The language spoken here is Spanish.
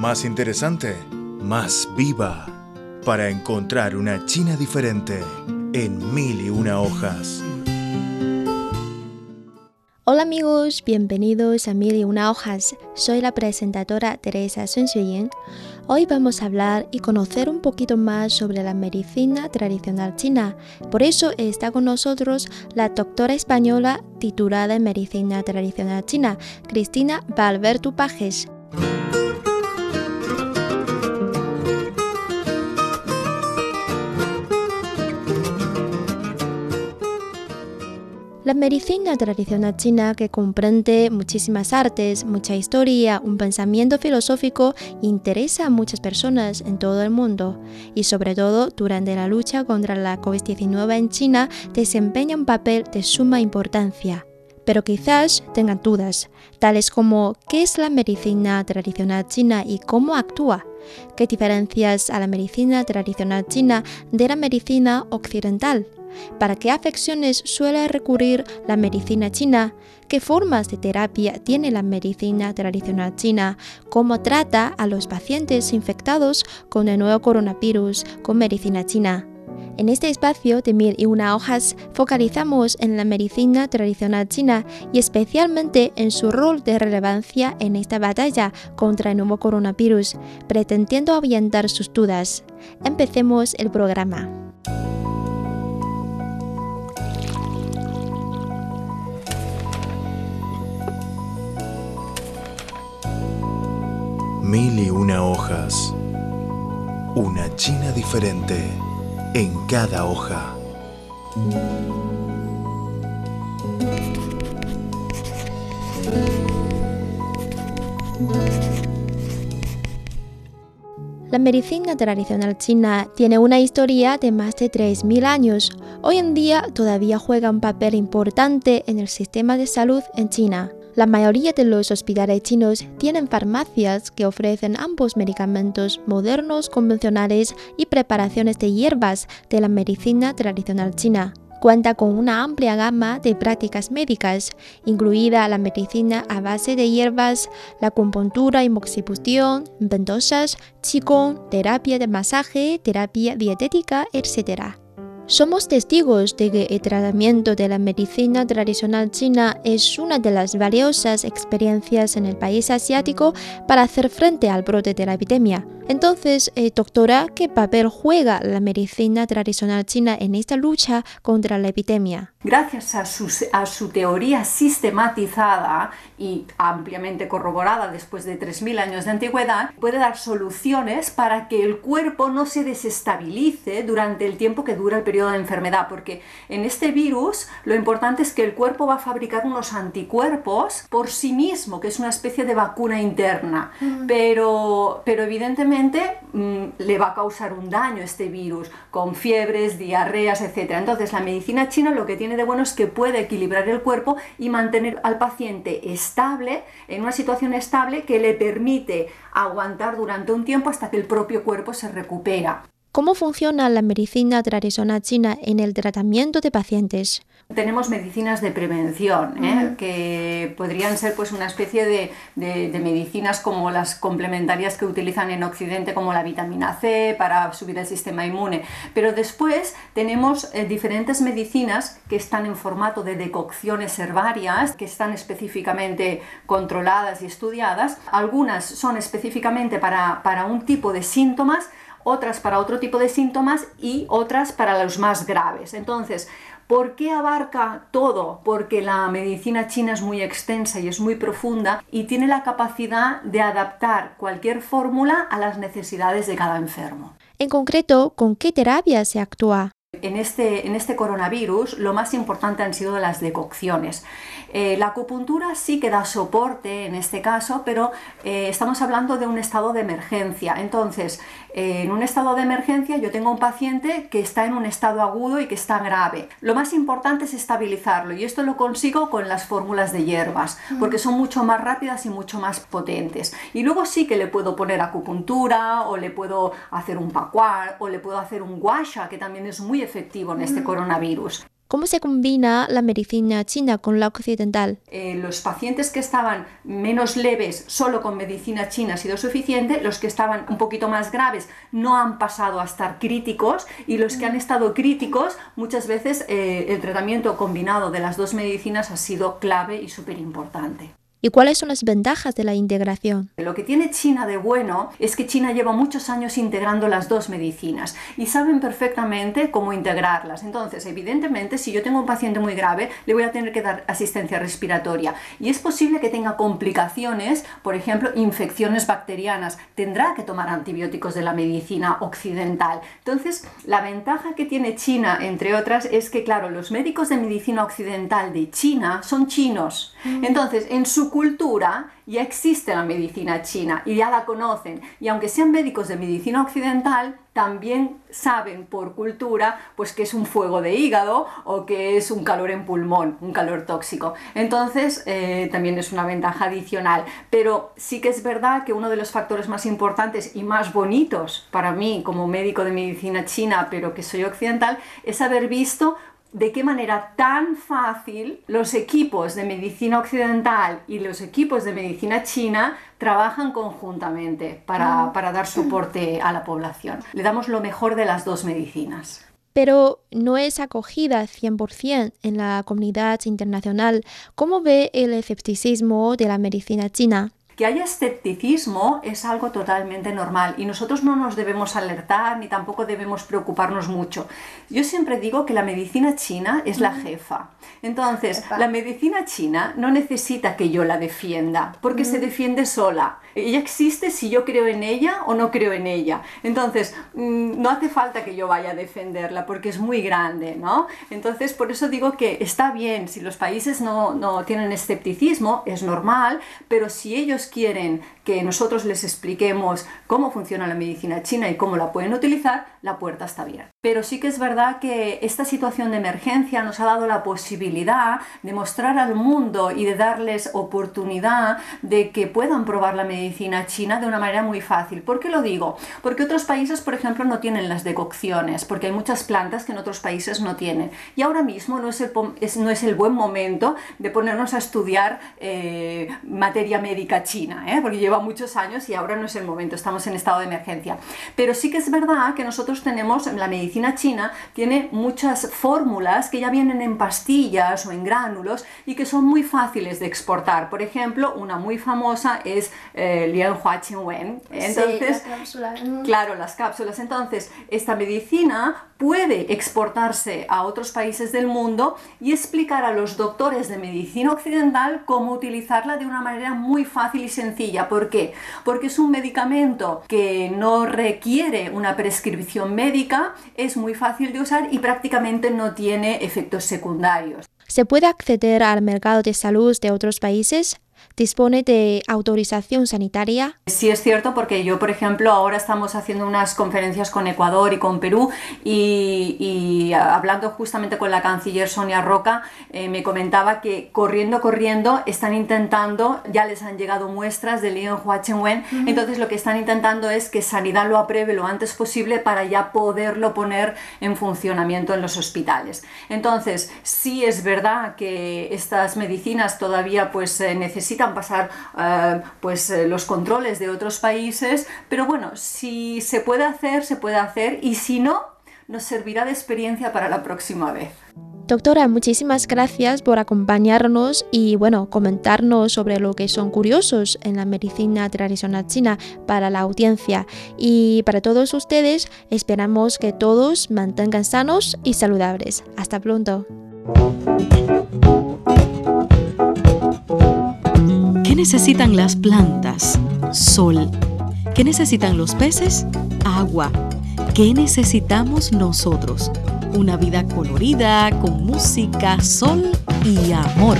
más interesante, más viva, para encontrar una China diferente en mil y una hojas. Hola amigos, bienvenidos a Mil y una hojas. Soy la presentadora Teresa Sun Hoy vamos a hablar y conocer un poquito más sobre la medicina tradicional china. Por eso está con nosotros la doctora española titulada en medicina tradicional china, Cristina Valvertu Pajes. La medicina tradicional china, que comprende muchísimas artes, mucha historia, un pensamiento filosófico, interesa a muchas personas en todo el mundo y sobre todo durante la lucha contra la COVID-19 en China desempeña un papel de suma importancia. Pero quizás tengan dudas, tales como ¿qué es la medicina tradicional china y cómo actúa? ¿Qué diferencias a la medicina tradicional china de la medicina occidental? ¿Para qué afecciones suele recurrir la medicina china? ¿Qué formas de terapia tiene la medicina tradicional china? ¿Cómo trata a los pacientes infectados con el nuevo coronavirus con medicina china? En este espacio de mil y una hojas focalizamos en la medicina tradicional china y especialmente en su rol de relevancia en esta batalla contra el nuevo coronavirus, pretendiendo ahuyentar sus dudas. Empecemos el programa. Mil y una hojas. Una China diferente en cada hoja. La medicina tradicional china tiene una historia de más de 3.000 años. Hoy en día todavía juega un papel importante en el sistema de salud en China. La mayoría de los hospitales chinos tienen farmacias que ofrecen ambos medicamentos modernos convencionales y preparaciones de hierbas de la medicina tradicional china. Cuenta con una amplia gama de prácticas médicas, incluida la medicina a base de hierbas, la acupuntura y moxibustión, ventosas, qigong, terapia de masaje, terapia dietética, etc. Somos testigos de que el tratamiento de la medicina tradicional china es una de las valiosas experiencias en el país asiático para hacer frente al brote de la epidemia. Entonces, eh, doctora, ¿qué papel juega la medicina tradicional china en esta lucha contra la epidemia? Gracias a su, a su teoría sistematizada y ampliamente corroborada después de 3.000 años de antigüedad, puede dar soluciones para que el cuerpo no se desestabilice durante el tiempo que dura el periodo de enfermedad, porque en este virus lo importante es que el cuerpo va a fabricar unos anticuerpos por sí mismo, que es una especie de vacuna interna, mm. pero, pero evidentemente Mm, le va a causar un daño este virus, con fiebres, diarreas, etc. Entonces la medicina china lo que tiene de bueno es que puede equilibrar el cuerpo y mantener al paciente estable, en una situación estable que le permite aguantar durante un tiempo hasta que el propio cuerpo se recupera. ¿Cómo funciona la medicina tradicional china en el tratamiento de pacientes? Tenemos medicinas de prevención, ¿eh? que podrían ser pues, una especie de, medicinas como las complementarias que utilizan en Occidente, como la vitamina C para subir el sistema inmune. Pero después tenemos eh, diferentes medicinas que están en formato de decocciones herbarias, que están específicamente controladas y estudiadas. Algunas son específicamente para, para un tipo de síntomas, otras para otro tipo de síntomas y otras para los más graves. Entonces, ¿Por qué abarca todo? Porque la medicina china es muy extensa y es muy profunda y tiene la capacidad de adaptar cualquier fórmula a las necesidades de cada enfermo. En concreto, ¿con qué terapia se actúa? En este, en este coronavirus lo más importante han sido las decocciones. Eh, la acupuntura sí que da soporte en este caso, pero eh, estamos hablando de un estado de emergencia. Entonces, eh, en un estado de emergencia yo tengo un paciente que está en un estado agudo y que está grave. Lo más importante es estabilizarlo y esto lo consigo con las fórmulas de hierbas, porque son mucho más rápidas y mucho más potentes. Y luego sí que le puedo poner acupuntura o le puedo hacer un pacuar o le puedo hacer un guasha, que también es muy efectivo en este coronavirus. ¿Cómo se combina la medicina china con la occidental? Eh, los pacientes que estaban menos leves solo con medicina china ha sido suficiente, los que estaban un poquito más graves no han pasado a estar críticos y los que han estado críticos muchas veces eh, el tratamiento combinado de las dos medicinas ha sido clave y súper importante. ¿Y cuáles son las ventajas de la integración? Lo que tiene China de bueno es que China lleva muchos años integrando las dos medicinas y saben perfectamente cómo integrarlas. Entonces, evidentemente, si yo tengo un paciente muy grave, le voy a tener que dar asistencia respiratoria y es posible que tenga complicaciones, por ejemplo, infecciones bacterianas. Tendrá que tomar antibióticos de la medicina occidental. Entonces, la ventaja que tiene China, entre otras, es que, claro, los médicos de medicina occidental de China son chinos. Mm. Entonces, en su cultura ya existe la medicina china y ya la conocen. Y aunque sean médicos de medicina occidental, también saben por cultura pues que es un fuego de hígado o que es un calor en pulmón, un calor tóxico. Entonces eh, también es una ventaja adicional. Pero sí que es verdad que uno de los factores más importantes y más bonitos para mí como médico de medicina china, pero que soy occidental, es haber visto de qué manera tan fácil los equipos de medicina occidental y los equipos de medicina china trabajan conjuntamente para, ah. para dar soporte a la población. Le damos lo mejor de las dos medicinas pero no es acogida 100% en la comunidad internacional. ¿Cómo ve el escepticismo de la medicina china? Que haya escepticismo es algo totalmente normal y nosotros no nos debemos alertar ni tampoco debemos preocuparnos mucho. Yo siempre digo que la medicina china es la jefa. Entonces, la medicina china no necesita que yo la defienda, porque se defiende sola. Ella existe si yo creo en ella o no creo en ella. Entonces, mm, no hace falta que yo vaya a defenderla porque es muy grande, ¿no? Entonces, por eso digo que está bien, si los países no, no tienen escepticismo, es normal, pero si ellos quieren que nosotros les expliquemos cómo funciona la medicina china y cómo la pueden utilizar, la puerta está abierta. Pero sí que es verdad que esta situación de emergencia nos ha dado la posibilidad de mostrar al mundo y de darles oportunidad de que puedan probar la medicina china de una manera muy fácil. ¿Por qué lo digo? Porque otros países, por ejemplo, no tienen las decocciones, porque hay muchas plantas que en otros países no tienen. Y ahora mismo no es el, no es el buen momento de ponernos a estudiar eh, materia médica china, ¿eh? porque lleva muchos años y ahora no es el momento, estamos en estado de emergencia. Pero sí que es verdad que nosotros tenemos, la medicina china tiene muchas fórmulas que ya vienen en pastillas o en gránulos y que son muy fáciles de exportar. Por ejemplo, una muy famosa es eh, Lian Hua Wen. Entonces, mm. claro, las cápsulas. Entonces, esta medicina puede exportarse a otros países del mundo y explicar a los doctores de medicina occidental cómo utilizarla de una manera muy fácil y sencilla. ¿Por qué? Porque es un medicamento que no requiere una prescripción médica, es muy fácil de usar y prácticamente no tiene efectos secundarios. ¿Se puede acceder al mercado de salud de otros países? Dispone de autorización sanitaria? Sí, es cierto, porque yo, por ejemplo, ahora estamos haciendo unas conferencias con Ecuador y con Perú y, hablando justamente con la canciller Sonia Roca, eh, me comentaba que corriendo, corriendo, están intentando, ya les han llegado muestras del Lyon Huachenwen, entonces lo que están intentando es que Sanidad lo apruebe lo antes posible para ya poderlo poner en funcionamiento en los hospitales. Entonces, sí es verdad que estas medicinas todavía pues eh, necesitan pasar eh, pues, eh, los controles de otros países, pero bueno, si se puede hacer, se puede hacer y si no, nos servirá de experiencia para la próxima vez. Doctora, muchísimas gracias por acompañarnos y bueno, comentarnos sobre lo que son curiosos en la medicina tradicional china para la audiencia. Y para todos ustedes, esperamos que todos mantengan sanos y saludables. Hasta pronto. Necesitan las plantas? Sol. ¿Qué necesitan los peces? Agua. ¿Qué necesitamos nosotros? Una vida colorida, con música, sol y amor.